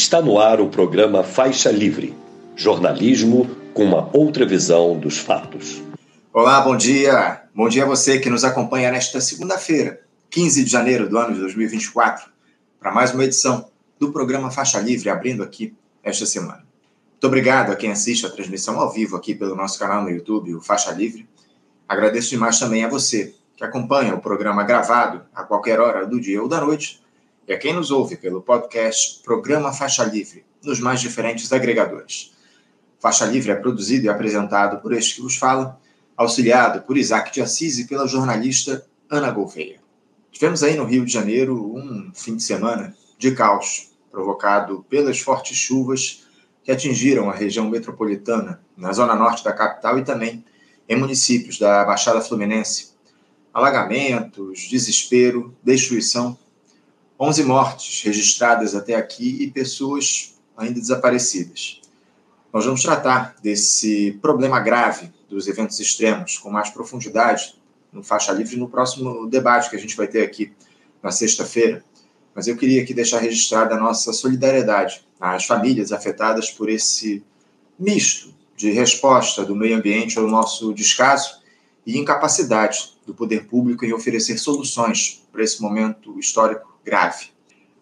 Está no ar o programa Faixa Livre, jornalismo com uma outra visão dos fatos. Olá, bom dia. Bom dia a você que nos acompanha nesta segunda-feira, 15 de janeiro do ano de 2024, para mais uma edição do programa Faixa Livre, abrindo aqui esta semana. Muito obrigado a quem assiste a transmissão ao vivo aqui pelo nosso canal no YouTube, o Faixa Livre. Agradeço demais também a você que acompanha o programa gravado a qualquer hora do dia ou da noite e a quem nos ouve pelo podcast Programa Faixa Livre, nos mais diferentes agregadores. Faixa Livre é produzido e apresentado por este que vos fala, auxiliado por Isaac de Assis e pela jornalista Ana Gouveia. Tivemos aí no Rio de Janeiro um fim de semana de caos, provocado pelas fortes chuvas que atingiram a região metropolitana, na zona norte da capital e também em municípios da Baixada Fluminense. Alagamentos, desespero, destruição 11 mortes registradas até aqui e pessoas ainda desaparecidas. Nós vamos tratar desse problema grave dos eventos extremos com mais profundidade no Faixa Livre no próximo debate que a gente vai ter aqui na sexta-feira. Mas eu queria aqui deixar registrada a nossa solidariedade às famílias afetadas por esse misto de resposta do meio ambiente ao nosso descaso e incapacidade do poder público em oferecer soluções para esse momento histórico grave.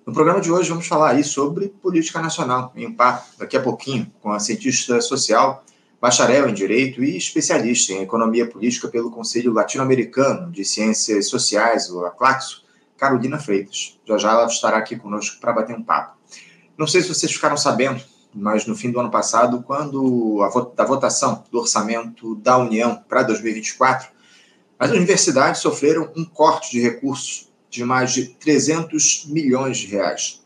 No programa de hoje vamos falar aí sobre política nacional, em par daqui a pouquinho com a cientista social, bacharel em direito e especialista em economia política pelo Conselho Latino-Americano de Ciências Sociais, o ACLACSO, Carolina Freitas. Já já ela estará aqui conosco para bater um papo. Não sei se vocês ficaram sabendo, mas no fim do ano passado, quando a da votação do orçamento da União para 2024, as universidades sofreram um corte de recursos de mais de 300 milhões de reais.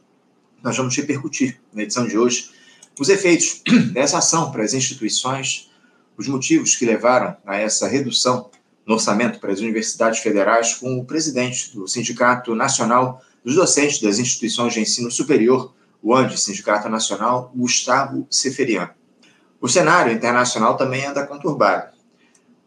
Nós vamos repercutir na edição de hoje os efeitos dessa ação para as instituições, os motivos que levaram a essa redução no orçamento para as universidades federais com o presidente do Sindicato Nacional dos Docentes das Instituições de Ensino Superior, o ANDE, Sindicato Nacional, Gustavo Seferiano. O cenário internacional também anda conturbado.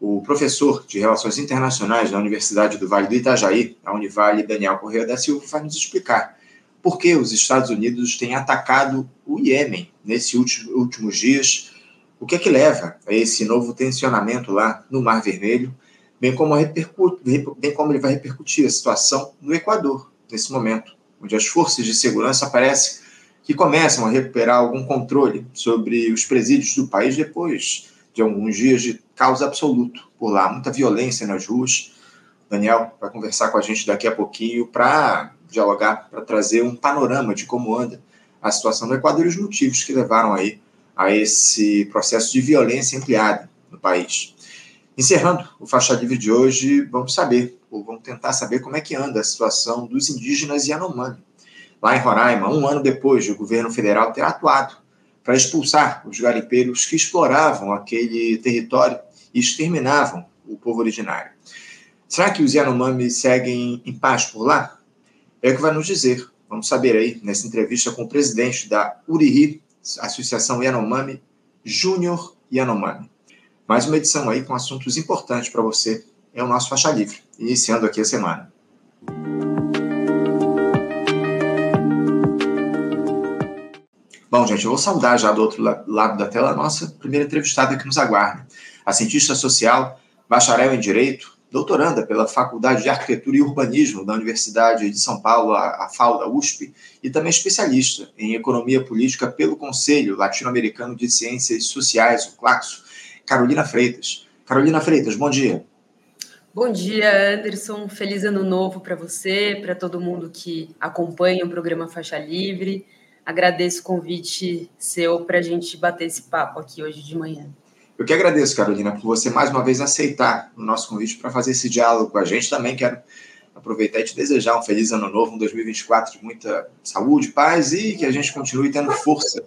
O professor de Relações Internacionais da Universidade do Vale do Itajaí, a Univale, Daniel Correia da Silva, vai nos explicar por que os Estados Unidos têm atacado o Iêmen nesses últimos dias, o que é que leva a esse novo tensionamento lá no Mar Vermelho, bem como, bem como ele vai repercutir a situação no Equador, nesse momento, onde as forças de segurança parecem que começam a recuperar algum controle sobre os presídios do país depois de alguns dias de caos absoluto por lá, muita violência nas ruas. Daniel vai conversar com a gente daqui a pouquinho para dialogar, para trazer um panorama de como anda a situação do Equador e os motivos que levaram aí a esse processo de violência ampliada no país. Encerrando o Faixa Livre de hoje, vamos saber, ou vamos tentar saber como é que anda a situação dos indígenas Yanomami. Lá em Roraima, um ano depois de o governo federal ter atuado para expulsar os garimpeiros que exploravam aquele território e exterminavam o povo originário. Será que os Yanomami seguem em paz por lá? É o que vai nos dizer. Vamos saber aí nessa entrevista com o presidente da URIRI, Associação Yanomami, Júnior Yanomami. Mais uma edição aí com assuntos importantes para você. É o nosso Faixa Livre, iniciando aqui a semana. Bom, gente, eu vou saudar já do outro lado da tela a nossa primeira entrevistada que nos aguarda. A cientista social, bacharel em Direito, doutoranda pela Faculdade de Arquitetura e Urbanismo da Universidade de São Paulo, a FAO da USP, e também especialista em Economia Política pelo Conselho Latino-Americano de Ciências Sociais, o CLACSO, Carolina Freitas. Carolina Freitas, bom dia. Bom dia, Anderson. Feliz ano novo para você, para todo mundo que acompanha o programa Faixa Livre. Agradeço o convite seu para a gente bater esse papo aqui hoje de manhã. Eu que agradeço, Carolina, por você mais uma vez aceitar o nosso convite para fazer esse diálogo com a gente. Também quero aproveitar e te desejar um feliz ano novo, um 2024 de muita saúde, paz e que a gente continue tendo força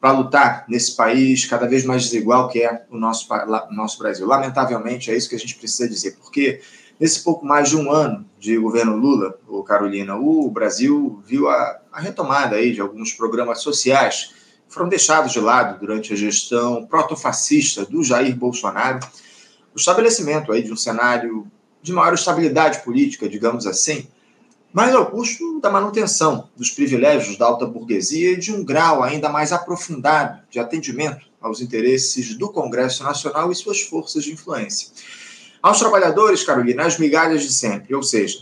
para lutar nesse país cada vez mais desigual que é o nosso, nosso Brasil. Lamentavelmente, é isso que a gente precisa dizer, porque Nesse pouco mais de um ano de governo Lula, Carolina, o Brasil viu a, a retomada aí de alguns programas sociais foram deixados de lado durante a gestão protofascista do Jair Bolsonaro, o estabelecimento aí de um cenário de maior estabilidade política, digamos assim, mas ao custo da manutenção dos privilégios da alta burguesia e de um grau ainda mais aprofundado de atendimento aos interesses do Congresso Nacional e suas forças de influência. Aos trabalhadores, Carolina, as migalhas de sempre, ou seja,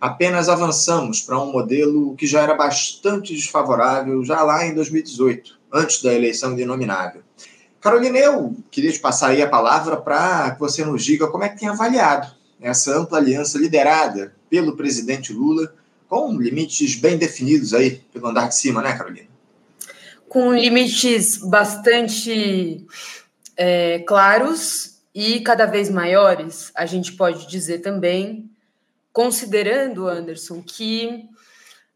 apenas avançamos para um modelo que já era bastante desfavorável já lá em 2018, antes da eleição inominável. Carolina, eu queria te passar aí a palavra para que você nos diga como é que tem avaliado essa ampla aliança liderada pelo presidente Lula, com limites bem definidos aí pelo andar de cima, né, Carolina? Com limites bastante é, claros e cada vez maiores, a gente pode dizer também, considerando, Anderson, que,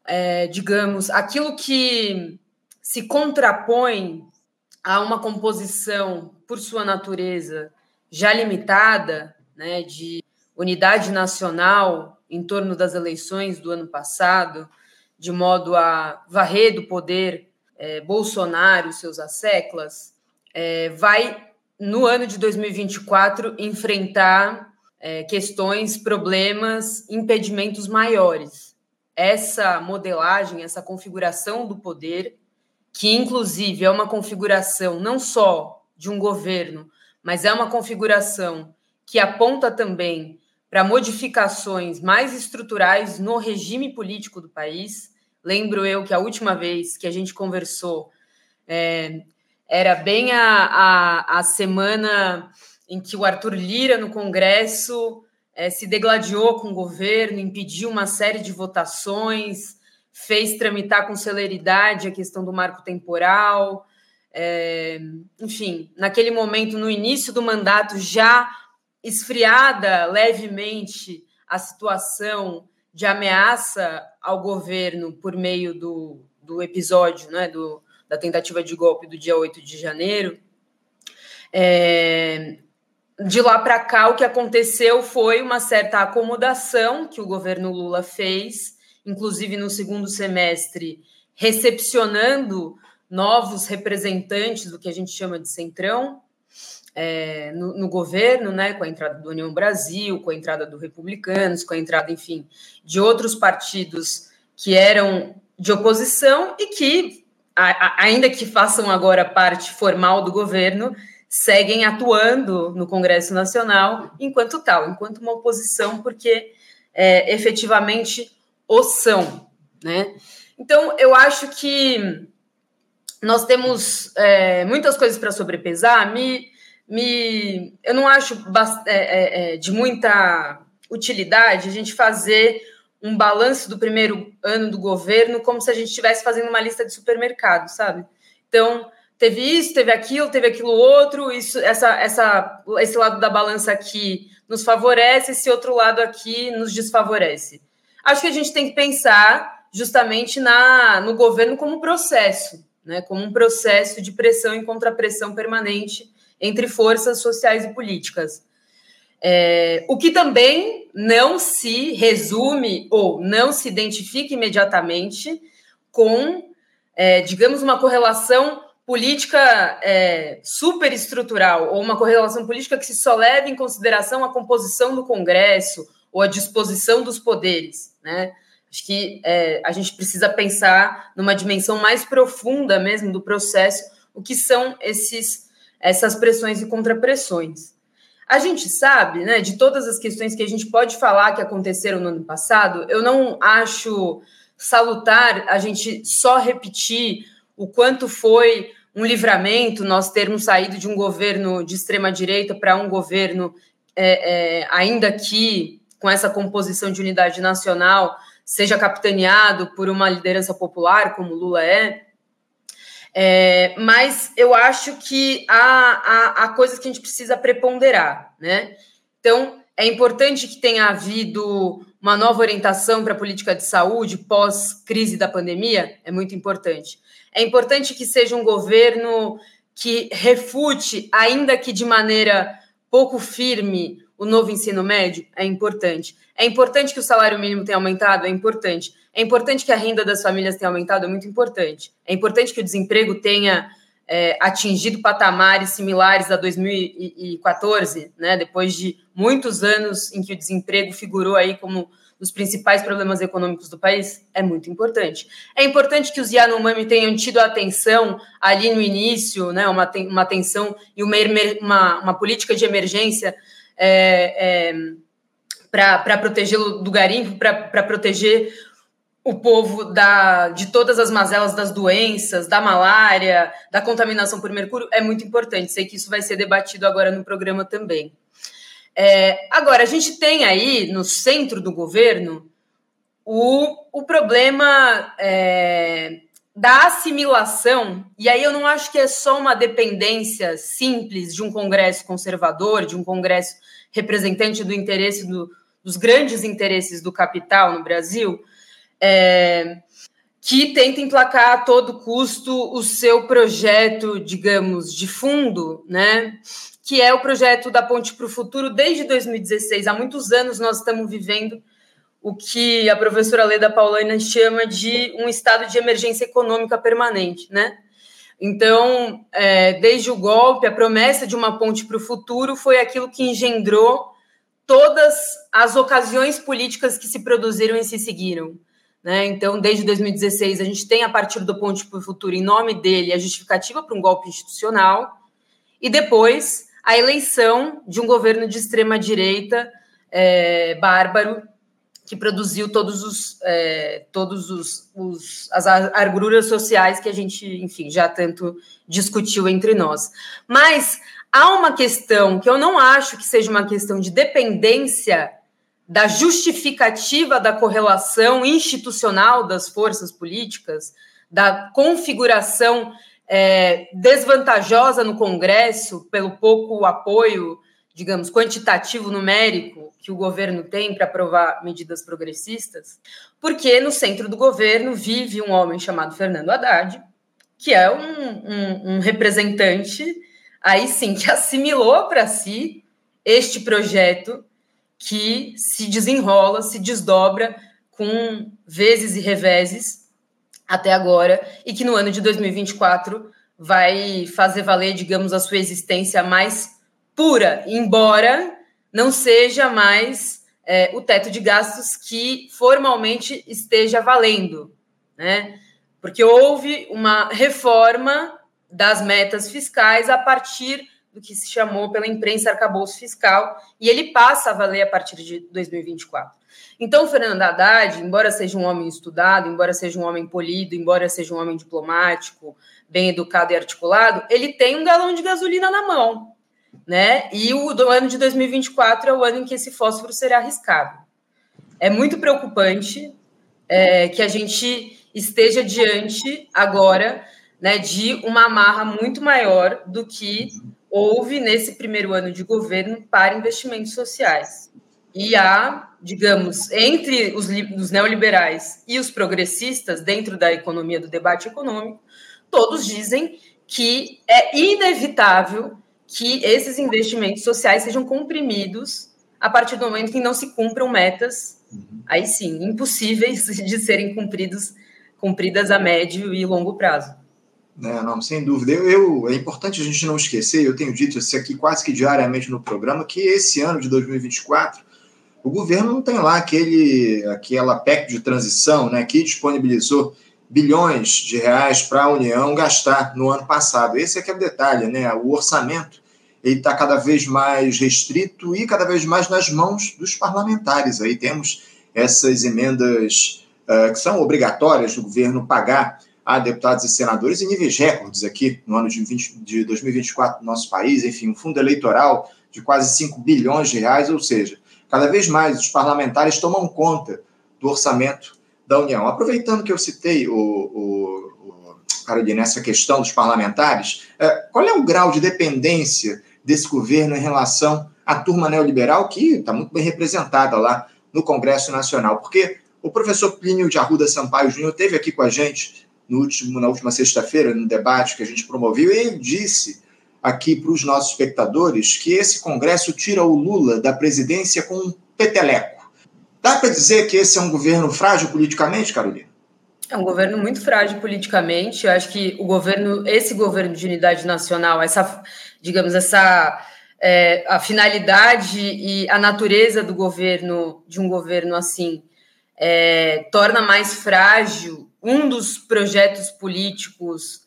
é, digamos, aquilo que se contrapõe a uma composição, por sua natureza, já limitada, né, de unidade nacional em torno das eleições do ano passado, de modo a varrer do poder é, Bolsonaro seus asseclas, é, vai, no ano de 2024, enfrentar é, questões, problemas, impedimentos maiores. Essa modelagem, essa configuração do poder que inclusive é uma configuração não só de um governo, mas é uma configuração que aponta também para modificações mais estruturais no regime político do país. Lembro eu que a última vez que a gente conversou é, era bem a, a, a, semana em que o Arthur Lira, no Congresso, é, se degladiou com o governo, impediu uma série de votações, fez tramitar com celeridade a questão do marco temporal. É, enfim, naquele momento, no início do mandato, já esfriada levemente a situação de ameaça ao governo por meio do, do episódio né, do, da tentativa de golpe do dia 8 de janeiro. É, de lá para cá, o que aconteceu foi uma certa acomodação que o governo Lula fez inclusive no segundo semestre, recepcionando novos representantes do que a gente chama de centrão é, no, no, governo, né, com a entrada do União Brasil, com a entrada do Republicanos, com a entrada, enfim, de outros partidos que eram de oposição e que, a, a, ainda que façam agora parte formal do governo, seguem atuando no Congresso Nacional enquanto tal, enquanto uma oposição, porque é, efetivamente o são, né? Então, eu acho que nós temos é, muitas coisas para sobrepesar. Me, me, eu não acho é, é, é, de muita utilidade a gente fazer um balanço do primeiro ano do governo como se a gente estivesse fazendo uma lista de supermercado, sabe? Então, teve isso, teve aquilo, teve aquilo outro, isso, essa, essa, esse lado da balança aqui nos favorece, esse outro lado aqui nos desfavorece acho que a gente tem que pensar justamente na, no governo como processo, né, como um processo de pressão e contrapressão permanente entre forças sociais e políticas. É, o que também não se resume ou não se identifica imediatamente com, é, digamos, uma correlação política é, superestrutural ou uma correlação política que se só leve em consideração a composição do Congresso ou a disposição dos poderes, né? Acho que é, a gente precisa pensar numa dimensão mais profunda mesmo do processo, o que são esses, essas pressões e contrapressões. A gente sabe, né, de todas as questões que a gente pode falar que aconteceram no ano passado, eu não acho salutar a gente só repetir o quanto foi um livramento nós termos saído de um governo de extrema direita para um governo é, é, ainda que com essa composição de unidade nacional seja capitaneado por uma liderança popular, como Lula é. é mas eu acho que há, há, há coisas que a gente precisa preponderar, né? Então, é importante que tenha havido uma nova orientação para a política de saúde pós-crise da pandemia, é muito importante. É importante que seja um governo que refute, ainda que de maneira pouco firme, o novo ensino médio? É importante. É importante que o salário mínimo tenha aumentado? É importante. É importante que a renda das famílias tenha aumentado? É muito importante. É importante que o desemprego tenha é, atingido patamares similares a 2014, né? depois de muitos anos em que o desemprego figurou aí como dos principais problemas econômicos do país? É muito importante. É importante que os Yanomami tenham tido atenção ali no início, né, uma, uma atenção e uma, uma, uma política de emergência é, é, para proteger do garimpo, para proteger o povo da, de todas as mazelas das doenças, da malária, da contaminação por mercúrio, é muito importante. Sei que isso vai ser debatido agora no programa também. É, agora, a gente tem aí no centro do governo o, o problema é, da assimilação, e aí eu não acho que é só uma dependência simples de um Congresso conservador, de um Congresso representante do interesse do, dos grandes interesses do capital no Brasil, é, que tenta emplacar a todo custo o seu projeto, digamos, de fundo, né? Que é o projeto da Ponte para o Futuro desde 2016. Há muitos anos nós estamos vivendo o que a professora Leda Paulina chama de um estado de emergência econômica permanente, né? Então, é, desde o golpe, a promessa de uma ponte para o futuro foi aquilo que engendrou todas as ocasiões políticas que se produziram e se seguiram. Né? Então, desde 2016, a gente tem, a partir do Ponte para o Futuro, em nome dele, a justificativa para um golpe institucional, e depois a eleição de um governo de extrema-direita é, bárbaro, que produziu todos os, é, todos os, os, as arguras sociais que a gente, enfim, já tanto discutiu entre nós. Mas há uma questão que eu não acho que seja uma questão de dependência da justificativa da correlação institucional das forças políticas, da configuração é, desvantajosa no Congresso pelo pouco apoio, digamos, quantitativo numérico que o governo tem para aprovar medidas progressistas, porque no centro do governo vive um homem chamado Fernando Haddad, que é um, um, um representante, aí sim, que assimilou para si este projeto que se desenrola, se desdobra com vezes e reveses até agora, e que no ano de 2024 vai fazer valer, digamos, a sua existência mais pura, embora não seja mais é, o teto de gastos que formalmente esteja valendo, né? Porque houve uma reforma das metas fiscais a partir do que se chamou pela imprensa arcabouço fiscal, e ele passa a valer a partir de 2024. Então, Fernando Haddad, embora seja um homem estudado, embora seja um homem polido, embora seja um homem diplomático, bem educado e articulado, ele tem um galão de gasolina na mão, né? E o do ano de 2024 é o ano em que esse fósforo será arriscado. É muito preocupante é, que a gente esteja diante agora né, de uma amarra muito maior do que houve nesse primeiro ano de governo para investimentos sociais. E há, digamos, entre os, os neoliberais e os progressistas, dentro da economia do debate econômico, todos dizem que é inevitável que esses investimentos sociais sejam comprimidos a partir do momento que não se cumpram metas, aí sim, impossíveis de serem cumpridos, cumpridas a médio e longo prazo. Não, não, sem dúvida. Eu, eu, é importante a gente não esquecer, eu tenho dito isso aqui quase que diariamente no programa, que esse ano de 2024 o governo não tem lá aquele, aquela PEC de transição né, que disponibilizou bilhões de reais para a União gastar no ano passado. Esse é que é o detalhe, né? O orçamento ele está cada vez mais restrito e cada vez mais nas mãos dos parlamentares. Aí temos essas emendas uh, que são obrigatórias do governo pagar a deputados e senadores em níveis recordes aqui no ano de, 20, de 2024 no nosso país, enfim, um fundo eleitoral de quase 5 bilhões de reais, ou seja, cada vez mais os parlamentares tomam conta do orçamento da União. Aproveitando que eu citei o, o, o Carolina, essa questão dos parlamentares, é, qual é o grau de dependência desse governo em relação à turma neoliberal, que está muito bem representada lá no Congresso Nacional? Porque o professor Plínio de Arruda Sampaio Júnior esteve aqui com a gente no último, na última sexta-feira, no debate que a gente promoveu, e ele disse aqui para os nossos espectadores que esse Congresso tira o Lula da presidência com um peteleco. Dá para dizer que esse é um governo frágil politicamente, Carolina? É um governo muito frágil politicamente. Eu acho que o governo, esse governo de unidade nacional, essa, digamos, essa é, a finalidade e a natureza do governo, de um governo assim, é, torna mais frágil um dos projetos políticos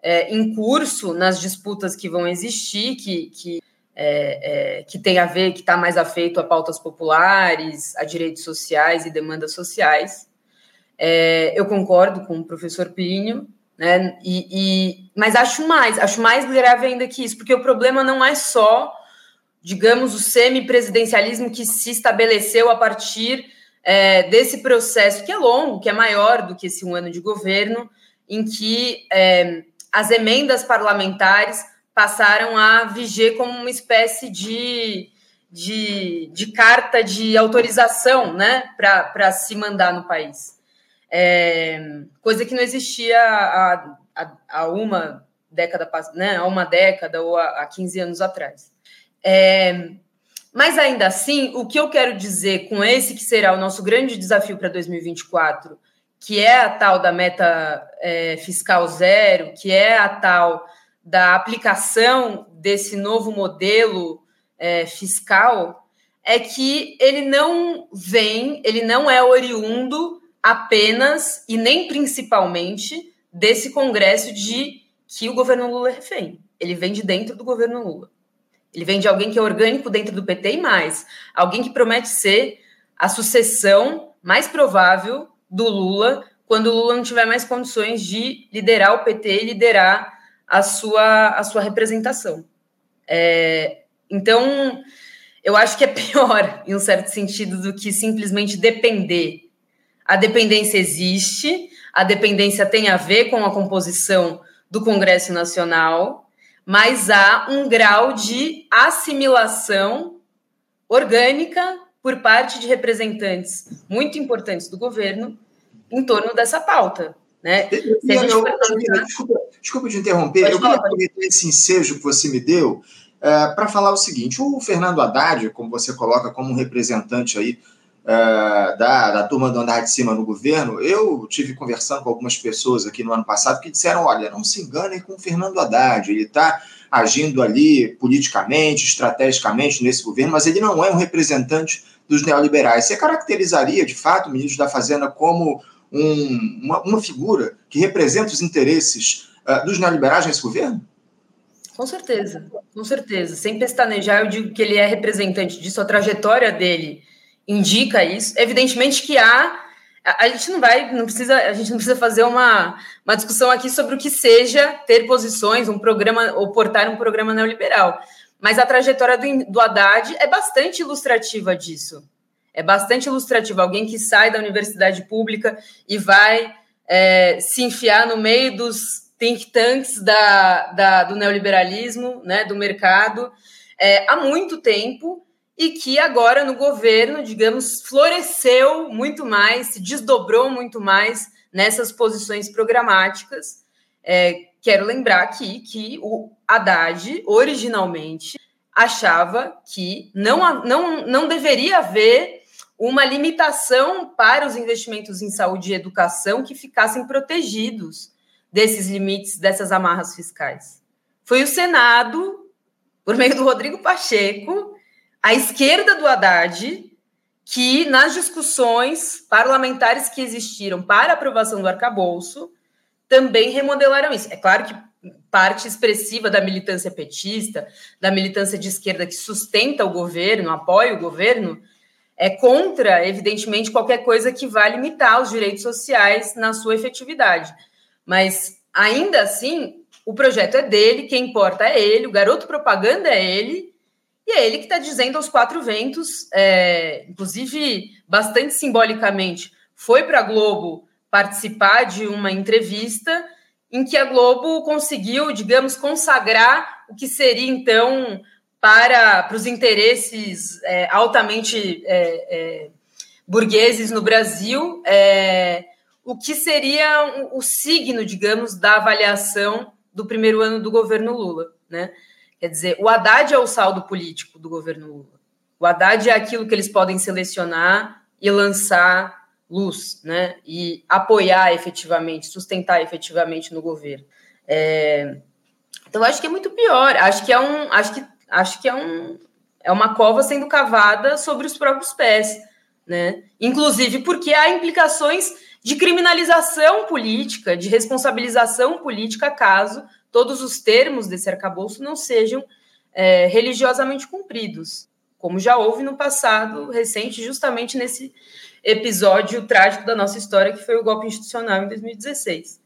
é, em curso nas disputas que vão existir, que, que, é, é, que tem a ver, que está mais afeito a pautas populares, a direitos sociais e demandas sociais. É, eu concordo com o professor Pinho, né? E, e, mas acho mais, acho mais grave ainda que isso, porque o problema não é só, digamos, o semipresidencialismo que se estabeleceu a partir é, desse processo que é longo, que é maior do que esse um ano de governo, em que é, as emendas parlamentares passaram a viger como uma espécie de, de, de carta de autorização né, para se mandar no país é, coisa que não existia há, há, há, uma década, né, há uma década ou há, há 15 anos atrás. É, mas ainda assim, o que eu quero dizer com esse que será o nosso grande desafio para 2024, que é a tal da meta é, fiscal zero, que é a tal da aplicação desse novo modelo é, fiscal, é que ele não vem, ele não é oriundo apenas e nem principalmente desse congresso de que o governo Lula é refém. Ele vem de dentro do governo Lula. Ele vem de alguém que é orgânico dentro do PT e mais, alguém que promete ser a sucessão mais provável do Lula quando o Lula não tiver mais condições de liderar o PT e liderar a sua, a sua representação. É, então, eu acho que é pior, em um certo sentido, do que simplesmente depender a dependência existe, a dependência tem a ver com a composição do Congresso Nacional, mas há um grau de assimilação orgânica por parte de representantes muito importantes do governo em torno dessa pauta. Né? Eu, eu, desculpa, desculpa te interromper, Pode eu queria aproveitar esse ensejo que você me deu é, para falar o seguinte: o Fernando Haddad, como você coloca como um representante aí uh, da, da turma do andar de cima no governo, eu tive conversando com algumas pessoas aqui no ano passado que disseram: olha, não se enganem com o Fernando Haddad, ele está agindo ali politicamente, estrategicamente nesse governo, mas ele não é um representante dos neoliberais. Você caracterizaria, de fato, o ministro da Fazenda como um, uma, uma, figura que representa os interesses uh, dos neoliberais nesse governo? Com certeza, com certeza. Sem pestanejar, eu digo que ele é representante disso, a trajetória dele indica isso. Evidentemente que há a, gente não vai, não precisa, a gente não precisa fazer uma, uma discussão aqui sobre o que seja ter posições, um programa, ou portar um programa neoliberal. Mas a trajetória do, do Haddad é bastante ilustrativa disso. É bastante ilustrativa. Alguém que sai da universidade pública e vai é, se enfiar no meio dos think tanks da, da, do neoliberalismo, né, do mercado, é, há muito tempo e que agora no governo, digamos, floresceu muito mais, se desdobrou muito mais nessas posições programáticas. É, quero lembrar aqui que o Haddad, originalmente, achava que não, não, não deveria haver uma limitação para os investimentos em saúde e educação que ficassem protegidos desses limites, dessas amarras fiscais. Foi o Senado, por meio do Rodrigo Pacheco, a esquerda do Haddad, que nas discussões parlamentares que existiram para aprovação do arcabouço, também remodelaram isso. É claro que parte expressiva da militância petista, da militância de esquerda que sustenta o governo, apoia o governo, é contra, evidentemente, qualquer coisa que vá limitar os direitos sociais na sua efetividade. Mas, ainda assim, o projeto é dele, quem importa é ele, o garoto propaganda é ele, e é ele que está dizendo aos quatro ventos, é, inclusive bastante simbolicamente, foi para a Globo participar de uma entrevista em que a Globo conseguiu, digamos, consagrar o que seria então para, para os interesses é, altamente é, é burgueses no Brasil, é, o que seria o signo, digamos, da avaliação do primeiro ano do governo Lula, né? Quer dizer, o Haddad é o saldo político do governo Lula. O Haddad é aquilo que eles podem selecionar e lançar luz, né? E apoiar efetivamente, sustentar efetivamente no governo. É... Então, acho que é muito pior. Acho que é um. Acho que acho que é, um, é uma cova sendo cavada sobre os próprios pés, né? Inclusive porque há implicações de criminalização política, de responsabilização política, caso todos os termos desse arcabouço não sejam é, religiosamente cumpridos, como já houve no passado recente, justamente nesse episódio trágico da nossa história, que foi o golpe institucional em 2016.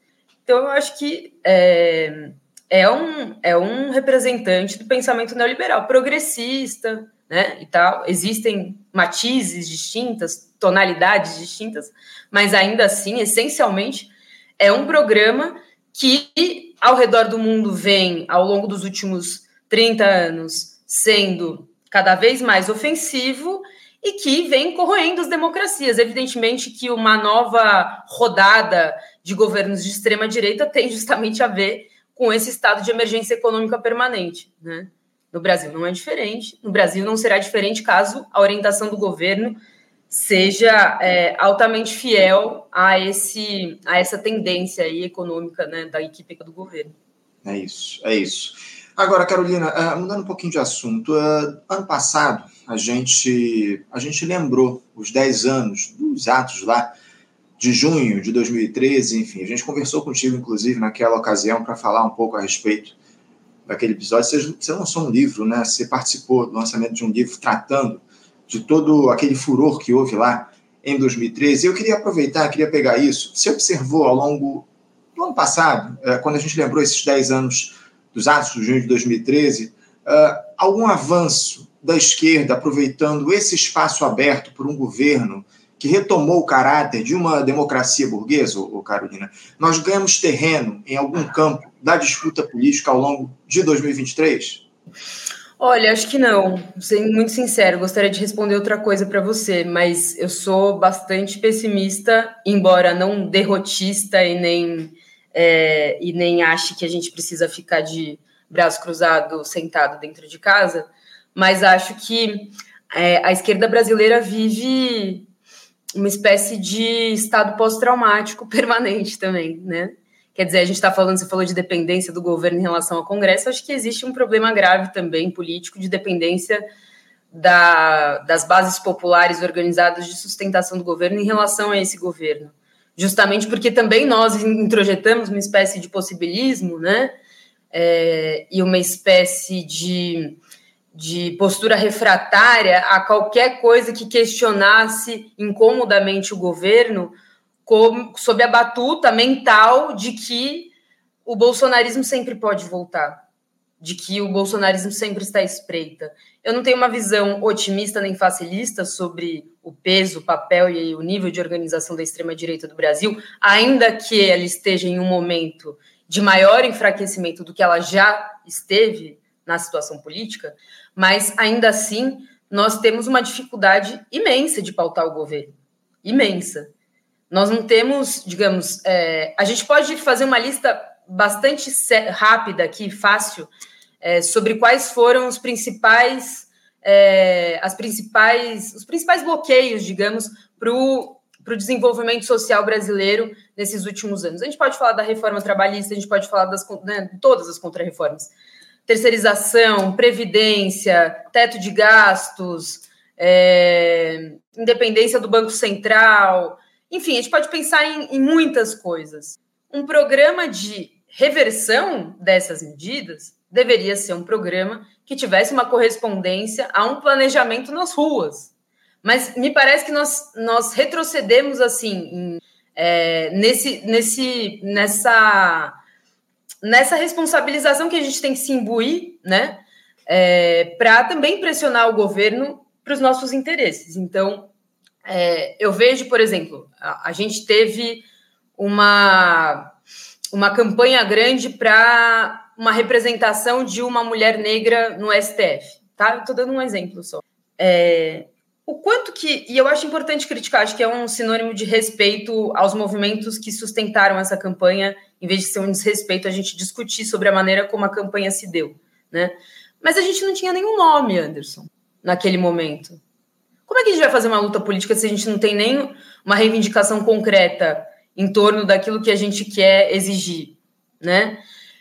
Então, eu acho que é, é, um, é um representante do pensamento neoliberal, progressista, né, e tal. Existem matizes distintas, tonalidades distintas, mas ainda assim, essencialmente, é um programa que, ao redor do mundo, vem, ao longo dos últimos 30 anos, sendo cada vez mais ofensivo e que vem corroendo as democracias. Evidentemente que uma nova rodada de governos de extrema direita tem justamente a ver com esse estado de emergência econômica permanente, né? No Brasil não é diferente. No Brasil não será diferente caso a orientação do governo seja é, altamente fiel a esse a essa tendência aí econômica né, da equipe do governo. É isso, é isso. Agora, Carolina, uh, mudando um pouquinho de assunto, uh, ano passado a gente, a gente lembrou os 10 anos dos atos lá de junho de 2013, enfim, a gente conversou contigo, inclusive, naquela ocasião, para falar um pouco a respeito daquele episódio. Você, você lançou um livro, né? Você participou do lançamento de um livro tratando de todo aquele furor que houve lá em 2013. Eu queria aproveitar, queria pegar isso. Você observou ao longo do ano passado, eh, quando a gente lembrou esses 10 anos dos atos de junho de 2013, eh, algum avanço da esquerda, aproveitando esse espaço aberto por um governo que retomou o caráter de uma democracia burguesa, ô Carolina, nós ganhamos terreno em algum campo da disputa política ao longo de 2023? Olha, acho que não. Sendo muito sincero, gostaria de responder outra coisa para você, mas eu sou bastante pessimista, embora não derrotista e nem, é, e nem ache que a gente precisa ficar de braço cruzado sentado dentro de casa mas acho que é, a esquerda brasileira vive uma espécie de estado pós-traumático permanente também, né? Quer dizer, a gente está falando, você falou de dependência do governo em relação ao Congresso, acho que existe um problema grave também político de dependência da, das bases populares organizadas de sustentação do governo em relação a esse governo. Justamente porque também nós introjetamos uma espécie de possibilismo, né? É, e uma espécie de de postura refratária a qualquer coisa que questionasse incomodamente o governo, como, sob a batuta mental de que o bolsonarismo sempre pode voltar, de que o bolsonarismo sempre está espreita. Eu não tenho uma visão otimista nem facilista sobre o peso, o papel e o nível de organização da extrema-direita do Brasil, ainda que ela esteja em um momento de maior enfraquecimento do que ela já esteve na situação política, mas ainda assim nós temos uma dificuldade imensa de pautar o governo. Imensa. Nós não temos, digamos, é, a gente pode fazer uma lista bastante rápida aqui, fácil, é, sobre quais foram os principais, é, as principais, os principais bloqueios, digamos, para o desenvolvimento social brasileiro nesses últimos anos. A gente pode falar da reforma trabalhista, a gente pode falar das né, todas as contrarreformas terceirização, previdência, teto de gastos, é, independência do Banco Central, enfim, a gente pode pensar em, em muitas coisas. Um programa de reversão dessas medidas deveria ser um programa que tivesse uma correspondência a um planejamento nas ruas. Mas me parece que nós, nós retrocedemos assim em, é, nesse, nesse, nessa nessa responsabilização que a gente tem que se imbuir, né, é, para também pressionar o governo para os nossos interesses. Então, é, eu vejo, por exemplo, a, a, gente teve uma, uma campanha grande para uma representação de uma mulher negra no STF, tá? Estou dando um exemplo só. É, o quanto que, e eu acho importante criticar, acho que é um sinônimo de respeito aos movimentos que sustentaram essa campanha, em vez de ser um desrespeito a gente discutir sobre a maneira como a campanha se deu, né? Mas a gente não tinha nenhum nome, Anderson, naquele momento. Como é que a gente vai fazer uma luta política se a gente não tem nem uma reivindicação concreta em torno daquilo que a gente quer exigir, né?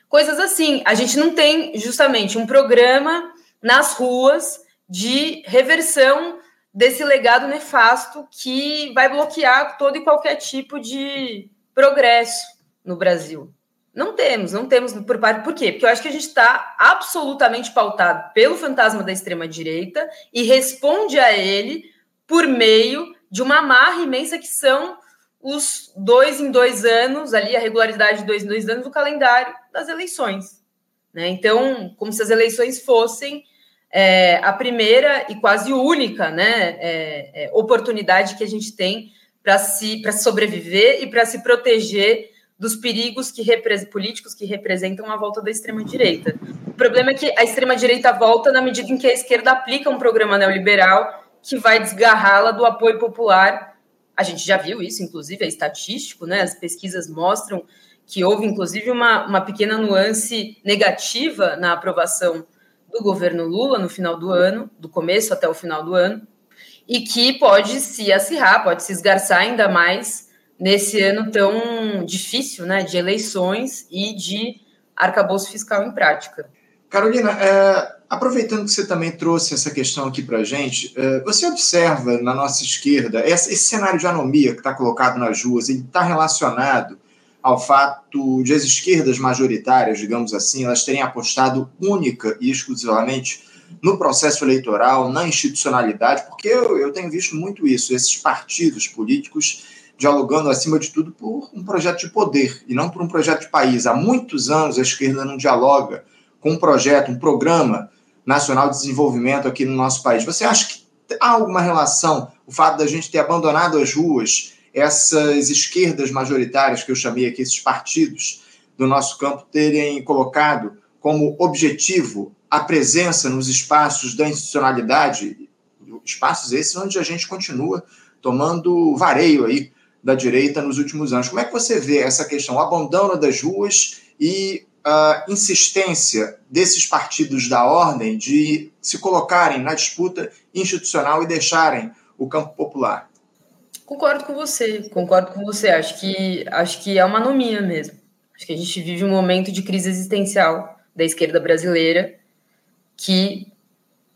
Coisas assim. A gente não tem justamente um programa nas ruas de reversão desse legado nefasto que vai bloquear todo e qualquer tipo de progresso no Brasil. Não temos, não temos por parte. Por quê? Porque eu acho que a gente está absolutamente pautado pelo fantasma da extrema-direita e responde a ele por meio de uma marra imensa que são os dois em dois anos, ali, a regularidade de dois em dois anos, do calendário das eleições. Né? Então, como se as eleições fossem é, a primeira e quase única né, é, é, oportunidade que a gente tem para se, se sobreviver e para se proteger dos perigos que políticos que representam a volta da extrema-direita. O problema é que a extrema-direita volta na medida em que a esquerda aplica um programa neoliberal que vai desgarrá-la do apoio popular. A gente já viu isso, inclusive, é estatístico, né? As pesquisas mostram que houve, inclusive, uma, uma pequena nuance negativa na aprovação do governo Lula no final do ano, do começo até o final do ano, e que pode se acirrar, pode se esgarçar ainda mais nesse ano tão difícil, né, de eleições e de arcabouço fiscal em prática. Carolina, é, aproveitando que você também trouxe essa questão aqui para a gente, é, você observa na nossa esquerda esse, cenário de anomia que está colocado nas ruas, ele está relacionado ao fato de as esquerdas majoritárias, digamos assim, elas terem apostado única e exclusivamente no processo eleitoral, na institucionalidade, porque eu, eu tenho visto muito isso, esses partidos políticos dialogando, acima de tudo, por um projeto de poder e não por um projeto de país. Há muitos anos a esquerda não dialoga com um projeto, um programa nacional de desenvolvimento aqui no nosso país. Você acha que há alguma relação o fato da gente ter abandonado as ruas, essas esquerdas majoritárias que eu chamei aqui, esses partidos do nosso campo, terem colocado como objetivo a presença nos espaços da institucionalidade, espaços esses onde a gente continua tomando vareio aí da direita nos últimos anos. Como é que você vê essa questão, abandono das ruas e a insistência desses partidos da ordem de se colocarem na disputa institucional e deixarem o campo popular? Concordo com você, concordo com você. Acho que acho que é uma anomia mesmo. Acho que a gente vive um momento de crise existencial da esquerda brasileira que,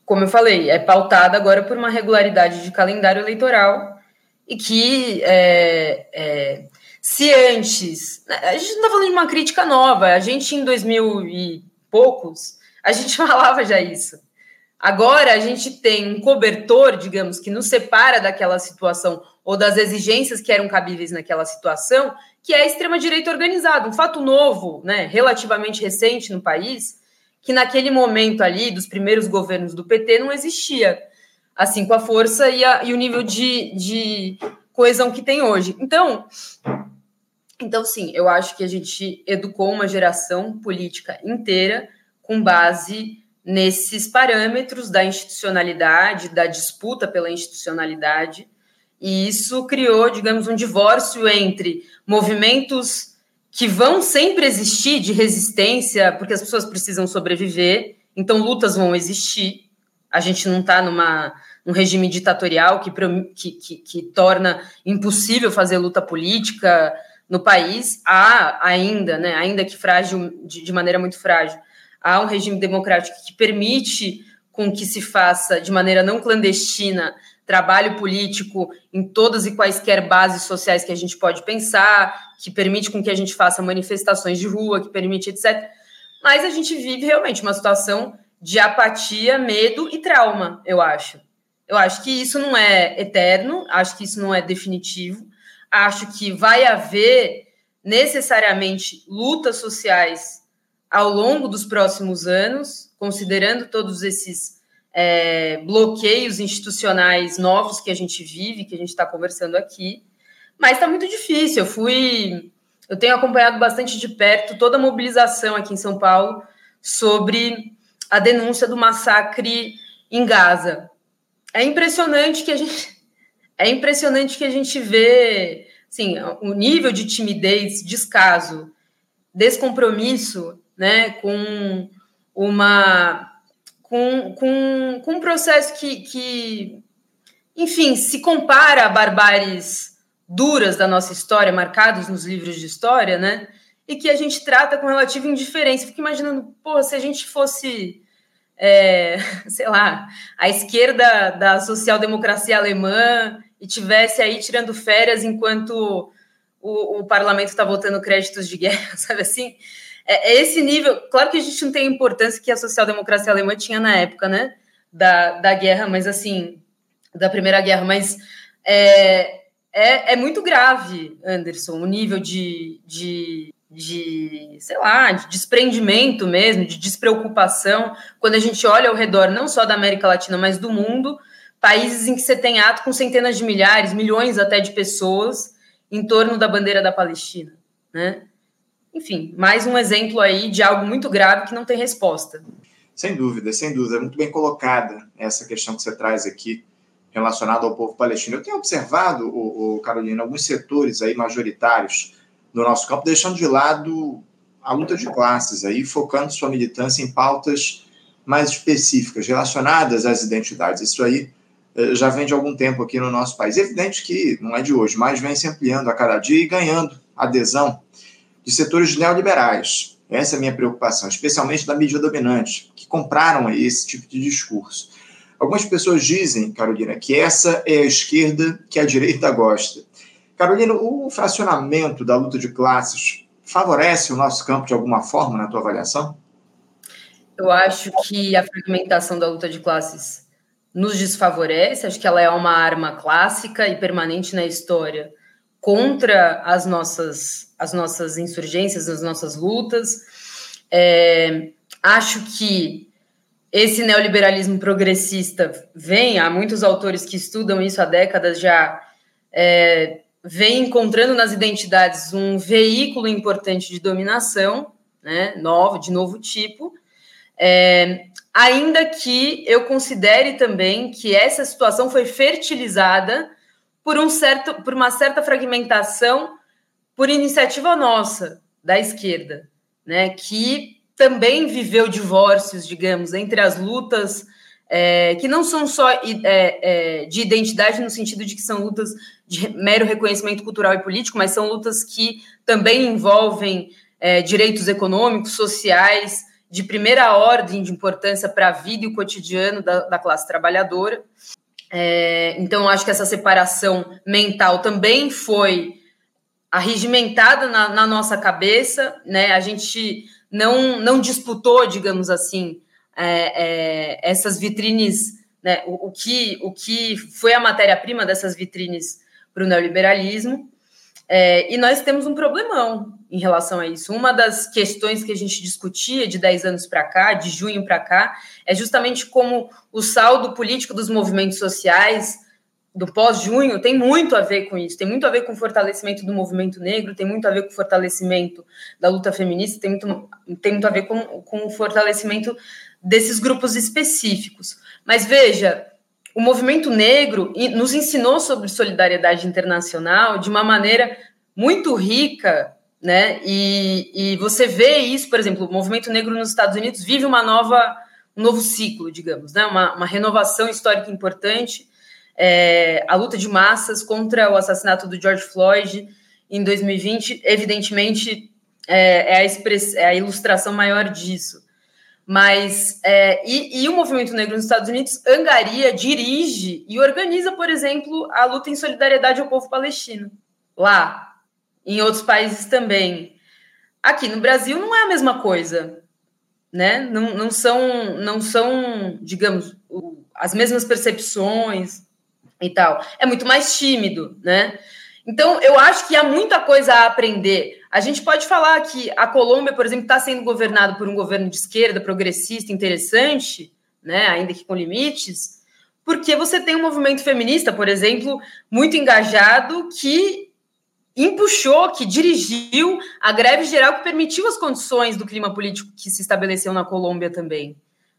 como eu falei, é pautada agora por uma regularidade de calendário eleitoral e que é, é, se antes. A gente não está falando de uma crítica nova, a gente em 2000 e poucos, a gente falava já isso. Agora a gente tem um cobertor, digamos, que nos separa daquela situação ou das exigências que eram cabíveis naquela situação, que é a extrema-direita organizada, um fato novo, né, relativamente recente no país, que naquele momento ali, dos primeiros governos do PT, não existia, assim, com a força e, a, e o nível de, de coesão que tem hoje. Então, então, sim, eu acho que a gente educou uma geração política inteira com base nesses parâmetros da institucionalidade, da disputa pela institucionalidade, e isso criou, digamos, um divórcio entre movimentos que vão sempre existir de resistência, porque as pessoas precisam sobreviver, então lutas vão existir. A gente não está numa um regime ditatorial que, que, que, que, torna impossível fazer luta política no país. Há ainda, né, ainda que frágil, de, de maneira muito frágil, há um regime democrático que permite com que se faça de maneira não clandestina trabalho político em todas e quaisquer bases sociais que a gente pode pensar, que permite com que a gente faça manifestações de rua, que permite etc. Mas a gente vive realmente uma situação de apatia, medo e trauma, eu acho. Eu acho que isso não é eterno, acho que isso não é definitivo, acho que vai haver necessariamente lutas sociais ao longo dos próximos anos, considerando todos esses é, bloqueios institucionais novos que a gente vive, que a gente está conversando aqui, mas está muito difícil. Eu fui, eu tenho acompanhado bastante de perto toda a mobilização aqui em São Paulo sobre a denúncia do massacre em Gaza. É impressionante que a gente é impressionante que a gente vê assim, o nível de timidez, descaso, descompromisso, né, com uma com, com, com um processo que, que, enfim, se compara a barbáries duras da nossa história, marcados nos livros de história, né? E que a gente trata com relativa indiferença. Fico imaginando, pô, se a gente fosse é, sei lá, a esquerda da social-democracia alemã e tivesse aí tirando férias enquanto o, o parlamento está votando créditos de guerra, sabe assim? É, é, esse nível. Claro que a gente não tem a importância que a social-democracia alemã tinha na época, né? Da, da guerra, mas assim, da Primeira Guerra, mas é, é, é muito grave, Anderson, o nível de, de, de, sei lá, de desprendimento mesmo, de despreocupação, quando a gente olha ao redor, não só da América Latina, mas do mundo, países em que você tem ato com centenas de milhares, milhões até de pessoas em torno da bandeira da Palestina, né? Enfim, mais um exemplo aí de algo muito grave que não tem resposta. Sem dúvida, sem dúvida. É muito bem colocada essa questão que você traz aqui relacionada ao povo palestino. Eu tenho observado, o, Carolina, alguns setores aí majoritários no nosso campo, deixando de lado a luta de classes, aí focando sua militância em pautas mais específicas, relacionadas às identidades. Isso aí eh, já vem de algum tempo aqui no nosso país. É evidente que não é de hoje, mas vem se ampliando a cada dia e ganhando adesão de setores neoliberais. Essa é a minha preocupação, especialmente da mídia dominante, que compraram esse tipo de discurso. Algumas pessoas dizem, Carolina, que essa é a esquerda que a direita gosta. Carolina, o fracionamento da luta de classes favorece o nosso campo de alguma forma, na tua avaliação? Eu acho que a fragmentação da luta de classes nos desfavorece, acho que ela é uma arma clássica e permanente na história contra as nossas, as nossas insurgências, as nossas lutas. É, acho que esse neoliberalismo progressista vem, há muitos autores que estudam isso há décadas já, é, vem encontrando nas identidades um veículo importante de dominação, né, novo, de novo tipo, é, ainda que eu considere também que essa situação foi fertilizada por, um certo, por uma certa fragmentação por iniciativa nossa, da esquerda, né, que também viveu divórcios, digamos, entre as lutas é, que não são só é, é, de identidade no sentido de que são lutas de mero reconhecimento cultural e político, mas são lutas que também envolvem é, direitos econômicos, sociais, de primeira ordem de importância para a vida e o cotidiano da, da classe trabalhadora. É, então, acho que essa separação mental também foi arregimentada na, na, nossa cabeça, né? A gente não, não disputou, digamos assim, é, é, essas vitrines, né? O, o, que, o que foi a matéria-prima dessas vitrines para o neoliberalismo. É, e nós temos um problemão em relação a isso. Uma das questões que a gente discutia de 10 anos para cá, de junho para cá, é justamente como o saldo político dos movimentos sociais do pós-junho tem muito a ver com isso, tem muito a ver com o fortalecimento do movimento negro, tem muito a ver com o fortalecimento da luta feminista, tem muito, tem muito a ver com, com o fortalecimento desses grupos específicos. Mas veja, o movimento negro nos ensinou sobre solidariedade internacional de uma maneira muito rica, né? E, e você vê isso, por exemplo, o movimento negro nos Estados Unidos vive uma nova, um novo ciclo, digamos, né? Uma, uma renovação histórica importante. É, a luta de massas contra o assassinato do George Floyd em 2020, evidentemente, é, é, a, express, é a ilustração maior disso. Mas, é, e, e, o movimento negro nos Estados Unidos angaria, dirige e organiza, por exemplo, a luta em solidariedade ao povo palestino. Lá, em outros países também. Aqui no Brasil não é a mesma coisa, né? Não, não são, não são, digamos, as mesmas percepções e tal. É muito mais tímido, né? Então, eu acho que há muita coisa a aprender. A gente pode falar que a Colômbia, por exemplo, está sendo governada por um governo de esquerda, progressista, interessante, né, ainda que com limites, porque você tem um movimento feminista, por exemplo, muito engajado, que empuxou, que dirigiu a greve geral que permitiu as condições do clima político que se estabeleceu na Colômbia também,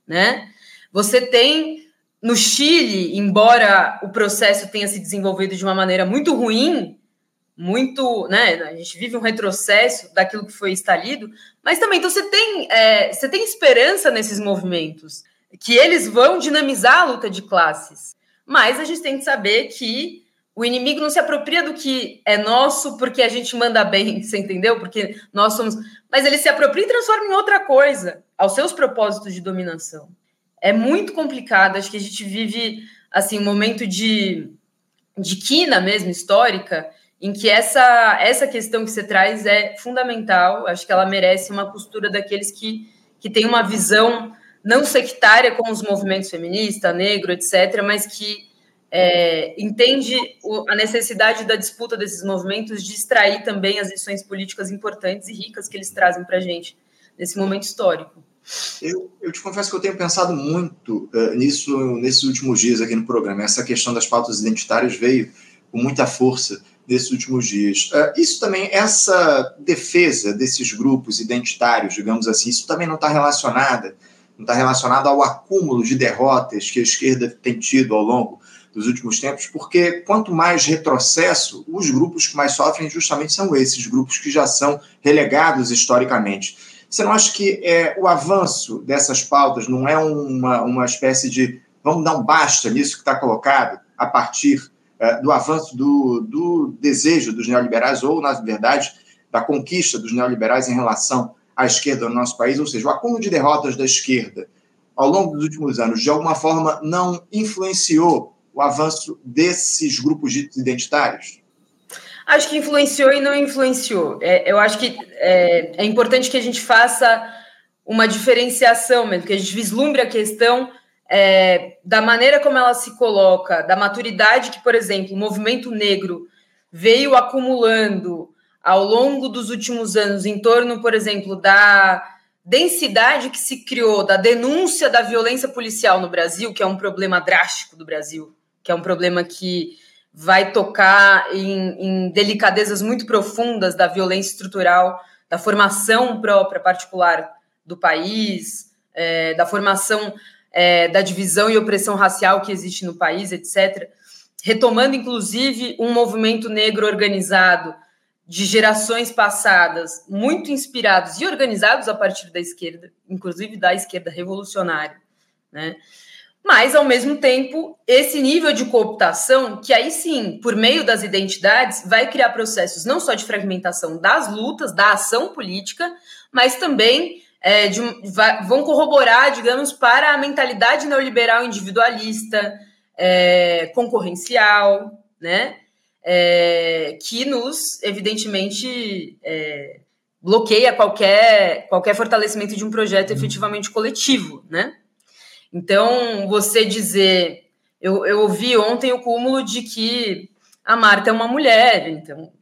né? Você tem no Chile, embora o processo tenha se desenvolvido de uma maneira muito ruim, muito, né? A gente vive um retrocesso daquilo que foi estalido, mas também então você tem, é, você tem esperança nesses movimentos que eles vão dinamizar a luta de classes. Mas a gente tem que saber que o inimigo não se apropria do que é nosso porque a gente manda bem, você entendeu? Porque nós somos. Mas ele se apropria e transforma em outra coisa, aos seus propósitos de dominação. é muito complicado. Acho que a gente vive assim um momento de, de quina mesmo histórica, em que essa essa questão que você traz é fundamental. Acho que ela merece uma postura daqueles que que têm uma visão não sectária com os movimentos feminista, negro, etc., mas que é, entende o, a necessidade da disputa desses movimentos de extrair também as lições políticas importantes e ricas que eles trazem para a gente nesse momento histórico. Eu, eu, te confesso que eu tenho pensado muito uh, nisso nesses últimos dias aqui no programa. Essa questão das pautas identitárias veio com muita força nesses últimos dias. Uh, isso também, essa defesa desses grupos identitários, digamos assim, isso também não está relacionada não está relacionado ao acúmulo de derrotas que a esquerda tem tido ao longo dos últimos tempos, porque quanto mais retrocesso, os grupos que mais sofrem justamente são esses grupos que já são relegados historicamente. Você não acha que é, o avanço dessas pautas não é uma, uma espécie de vamos dar um basta nisso que está colocado a partir é, do avanço do, do desejo dos neoliberais, ou, na verdade, da conquista dos neoliberais em relação à esquerda no nosso país, ou seja, o acúmulo de derrotas da esquerda ao longo dos últimos anos, de alguma forma, não influenciou o avanço desses grupos ditos identitários? Acho que influenciou e não influenciou. É, eu acho que é, é, importante que a gente faça uma diferenciação mesmo, que a gente vislumbre a questão é, da maneira como ela se coloca, da maturidade que, por exemplo, o movimento negro veio acumulando ao longo dos últimos anos em torno, por exemplo, da densidade que se criou da denúncia da violência policial no Brasil, que é um problema drástico do Brasil, que é um problema que vai tocar em, em delicadezas muito profundas da violência estrutural, da formação própria particular do país, é, da formação é, da divisão e opressão racial que existe no país, etc. Retomando, inclusive, um movimento negro organizado de gerações passadas, muito inspirados e organizados a partir da esquerda, inclusive da esquerda revolucionária, né? Mas, ao mesmo tempo, esse nível de cooptação, que aí sim, por meio das identidades, vai criar processos não só de fragmentação das lutas, da ação política, mas também é, de, vai, vão corroborar, digamos, para a mentalidade neoliberal individualista, é, concorrencial, né? é, que nos, evidentemente, é, bloqueia qualquer, qualquer fortalecimento de um projeto uhum. efetivamente coletivo, né? Então, você dizer... Eu, eu ouvi ontem o cúmulo de que a Marta é uma mulher, então,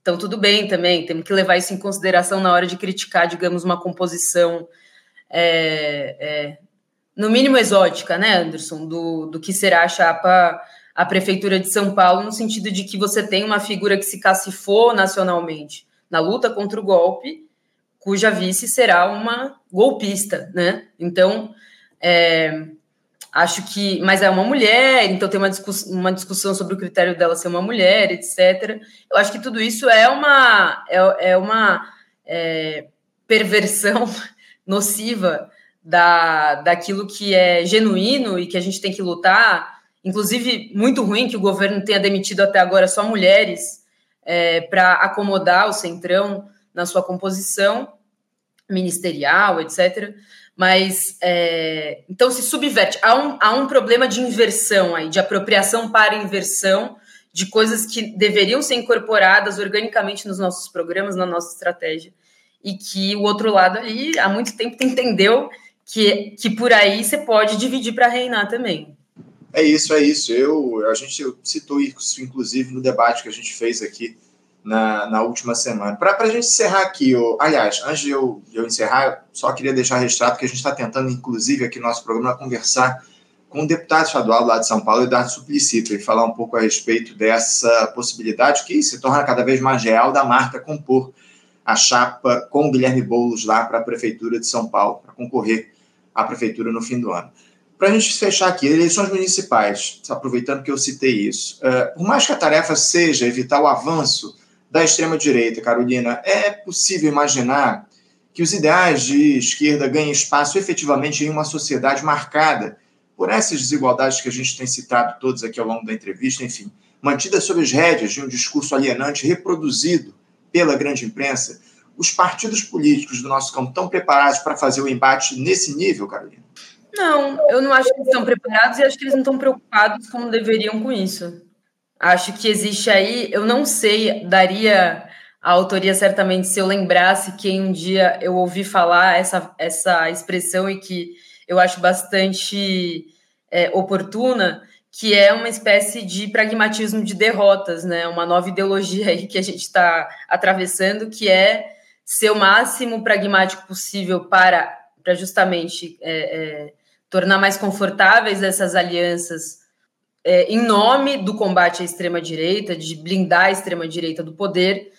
então tudo bem também, temos que levar isso em consideração na hora de criticar, digamos, uma composição é, é, no mínimo exótica, né, Anderson, do, do que será a chapa a Prefeitura de São Paulo, no sentido de que você tem uma figura que se cacifou nacionalmente na luta contra o golpe, cuja vice será uma golpista, né? Então, é, acho que. Mas é uma mulher, então tem uma, discuss, uma discussão sobre o critério dela ser uma mulher, etc. Eu acho que tudo isso é uma, é, é uma é, perversão nociva da, daquilo que é genuíno e que a gente tem que lutar Inclusive, muito ruim que o governo tenha demitido até agora só mulheres é, para acomodar o centrão na sua composição ministerial, etc. Mas é, então se subverte. Há um, há um problema de inversão aí, de apropriação para inversão de coisas que deveriam ser incorporadas organicamente nos nossos programas, na nossa estratégia, e que o outro lado ali há muito tempo entendeu que, que por aí você pode dividir para reinar também. É isso, é isso. Eu, a gente citou isso, inclusive, no debate que a gente fez aqui na, na última semana. Para a gente encerrar aqui, eu, aliás, antes de eu, de eu encerrar, só queria deixar registrado que a gente está tentando, inclusive, aqui no nosso programa, conversar com o deputado estadual lá de São Paulo, Eduardo Suplicy, para falar um pouco a respeito dessa possibilidade que se torna cada vez mais real da Marta compor a chapa com o Guilherme Boulos lá para a Prefeitura de São Paulo, para concorrer à Prefeitura no fim do ano. Para a gente fechar aqui, eleições municipais, aproveitando que eu citei isso, é, por mais que a tarefa seja evitar o avanço da extrema-direita, Carolina, é possível imaginar que os ideais de esquerda ganhem espaço efetivamente em uma sociedade marcada por essas desigualdades que a gente tem citado todos aqui ao longo da entrevista, enfim, mantidas sob as rédeas de um discurso alienante reproduzido pela grande imprensa, os partidos políticos do nosso campo estão preparados para fazer o embate nesse nível, Carolina? Não, eu não acho que estão preparados e acho que eles não estão preocupados como deveriam com isso. Acho que existe aí, eu não sei, daria a autoria certamente se eu lembrasse que um dia eu ouvi falar essa, essa expressão e que eu acho bastante é, oportuna, que é uma espécie de pragmatismo de derrotas, né? Uma nova ideologia aí que a gente está atravessando, que é ser o máximo pragmático possível para, para justamente é, é, tornar mais confortáveis essas alianças é, em nome do combate à extrema-direita, de blindar a extrema-direita do poder,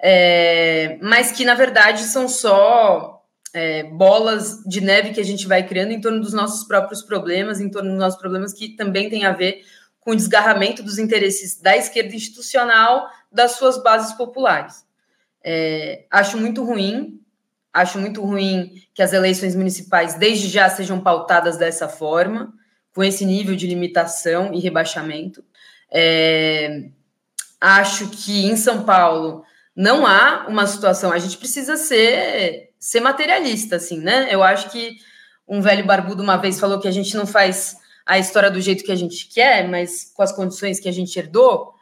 é, mas que, na verdade, são só é, bolas de neve que a gente vai criando em torno dos nossos próprios problemas, em torno dos nossos problemas que também tem a ver com o desgarramento dos interesses da esquerda institucional das suas bases populares. É, acho muito ruim, acho muito ruim que as eleições municipais, desde já, sejam pautadas dessa forma com esse nível de limitação e rebaixamento. É, acho que em São Paulo não há uma situação, a gente precisa ser, ser materialista, assim, né? Eu acho que um velho barbudo uma vez falou que a gente não faz a história do jeito que a gente quer, mas com as condições que a gente herdou.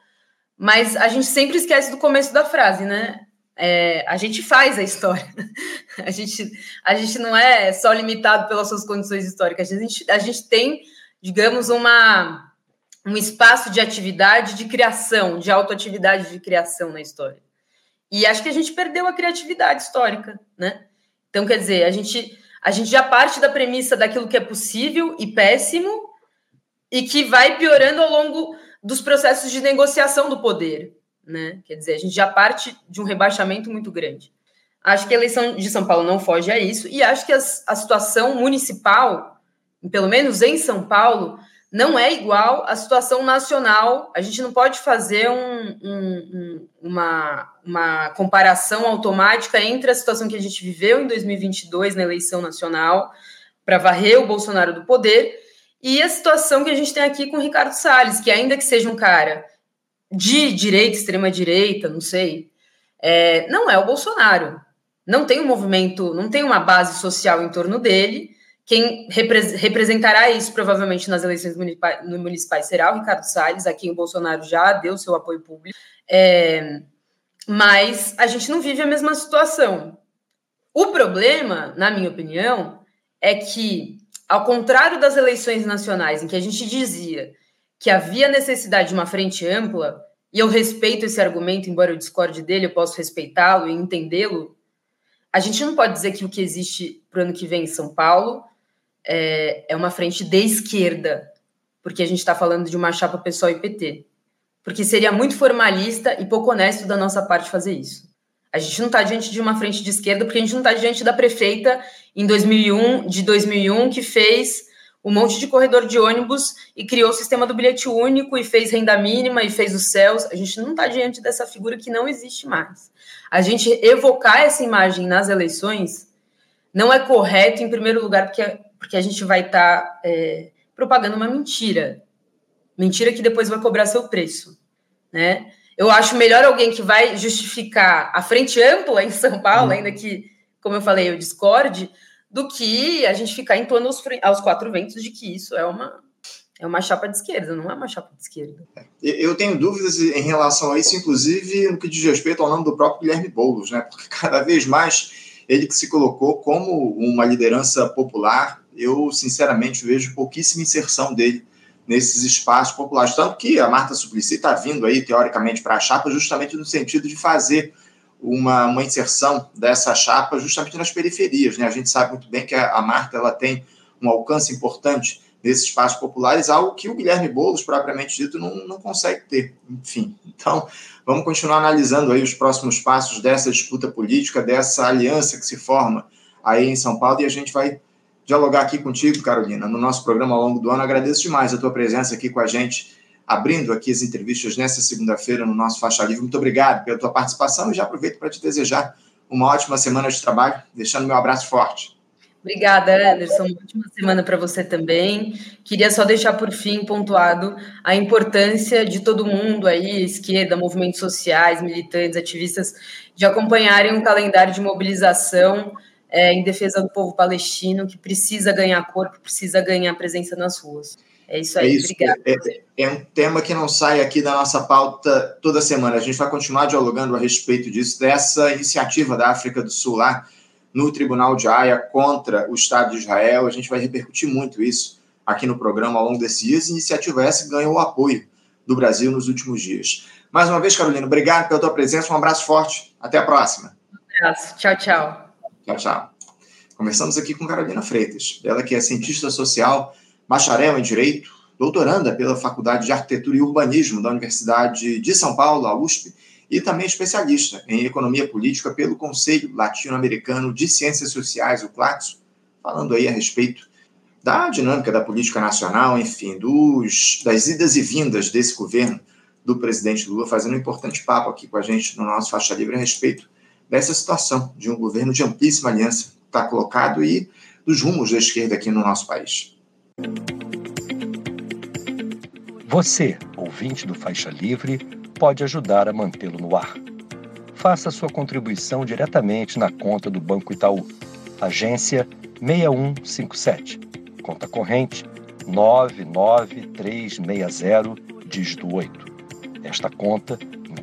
Mas a gente sempre esquece do começo da frase, né? É, a gente faz a história. A gente, a gente não é só limitado pelas suas condições históricas. A gente, a gente tem digamos, uma, um espaço de atividade de criação, de autoatividade de criação na história. E acho que a gente perdeu a criatividade histórica, né? Então, quer dizer, a gente, a gente já parte da premissa daquilo que é possível e péssimo e que vai piorando ao longo dos processos de negociação do poder, né? Quer dizer, a gente já parte de um rebaixamento muito grande. Acho que a eleição de São Paulo não foge a isso e acho que as, a situação municipal pelo menos em São Paulo, não é igual à situação nacional. A gente não pode fazer um, um, uma, uma comparação automática entre a situação que a gente viveu em 2022 na eleição nacional para varrer o Bolsonaro do poder e a situação que a gente tem aqui com o Ricardo Salles, que ainda que seja um cara de direita, extrema direita, não sei, é, não é o Bolsonaro. Não tem um movimento, não tem uma base social em torno dele quem representará isso provavelmente nas eleições municipais, municipais será o Ricardo Salles, a quem o Bolsonaro já deu seu apoio público. É, mas a gente não vive a mesma situação. O problema, na minha opinião, é que, ao contrário das eleições nacionais, em que a gente dizia que havia necessidade de uma frente ampla, e eu respeito esse argumento, embora eu discorde dele, eu posso respeitá-lo e entendê-lo. A gente não pode dizer que o que existe para o ano que vem em São Paulo é, é uma frente de esquerda, porque a gente está falando de uma chapa pessoal e PT. Porque seria muito formalista e pouco honesto da nossa parte fazer isso. A gente não está diante de uma frente de esquerda, porque a gente não está diante da prefeita em 2001, de 2001, que fez um monte de corredor de ônibus e criou o sistema do bilhete único e fez renda mínima e fez os céus. A gente não está diante dessa figura que não existe mais. A gente evocar essa imagem nas eleições não é correto, em primeiro lugar, porque porque a gente vai estar tá, é, propagando uma mentira. Mentira que depois vai cobrar seu preço, né? Eu acho melhor alguém que vai justificar a frente ampla em São Paulo, uhum. ainda que, como eu falei, eu discorde, do que a gente ficar em torno aos, aos quatro ventos de que isso é uma, é uma chapa de esquerda, não é uma chapa de esquerda. É, eu tenho dúvidas em relação a isso, inclusive no que diz respeito ao nome do próprio Guilherme Boulos, né? Porque cada vez mais ele que se colocou como uma liderança popular eu sinceramente vejo pouquíssima inserção dele nesses espaços populares. Tanto que a Marta Suplicy está vindo aí, teoricamente, para a chapa, justamente no sentido de fazer uma, uma inserção dessa chapa justamente nas periferias. Né? A gente sabe muito bem que a, a Marta ela tem um alcance importante nesses espaços populares, algo que o Guilherme Boulos, propriamente dito, não, não consegue ter. Enfim, então vamos continuar analisando aí os próximos passos dessa disputa política, dessa aliança que se forma aí em São Paulo, e a gente vai dialogar aqui contigo, Carolina, no nosso programa ao longo do ano. Agradeço demais a tua presença aqui com a gente, abrindo aqui as entrevistas nesta segunda-feira no nosso Faixa Livre. Muito obrigado pela tua participação e já aproveito para te desejar uma ótima semana de trabalho, deixando meu abraço forte. Obrigada, Anderson. Uma ótima semana para você também. Queria só deixar por fim pontuado a importância de todo mundo aí, esquerda, movimentos sociais, militantes, ativistas, de acompanharem um calendário de mobilização é, em defesa do povo palestino, que precisa ganhar corpo, precisa ganhar presença nas ruas. É isso aí, é isso. obrigada. É, é, um tema que não sai aqui da nossa pauta toda semana. A gente vai continuar dialogando a respeito disso, dessa iniciativa da África do Sul lá no Tribunal de Haia contra o Estado de Israel. A gente vai repercutir muito isso aqui no programa ao longo desses dias. Iniciativa essa que ganhou o apoio do Brasil nos últimos dias. Mais uma vez, Carolina, obrigado pela tua presença. Um abraço forte. Até a próxima. Um abraço. Tchau, tchau. Tchau, tchau. Conversamos aqui com Carolina Freitas, ela que é cientista social bacharel em Direito, doutoranda pela Faculdade de Arquitetura e Urbanismo da Universidade de São Paulo, a USP, e também especialista em Economia Política pelo Conselho Latino-Americano de Ciências Sociais, o CLACSO, falando aí a respeito da dinâmica da política nacional, enfim, dos, das idas e vindas desse governo do presidente Lula, fazendo um importante papo aqui com a gente no nosso Faixa Livre a respeito dessa situação de um governo de amplíssima aliança que está colocado e dos rumos da esquerda aqui no nosso país. Você, ouvinte do Faixa Livre, pode ajudar a mantê-lo no ar. Faça sua contribuição diretamente na conta do Banco Itaú, agência 6157, conta corrente 99360, dígito 8. Esta conta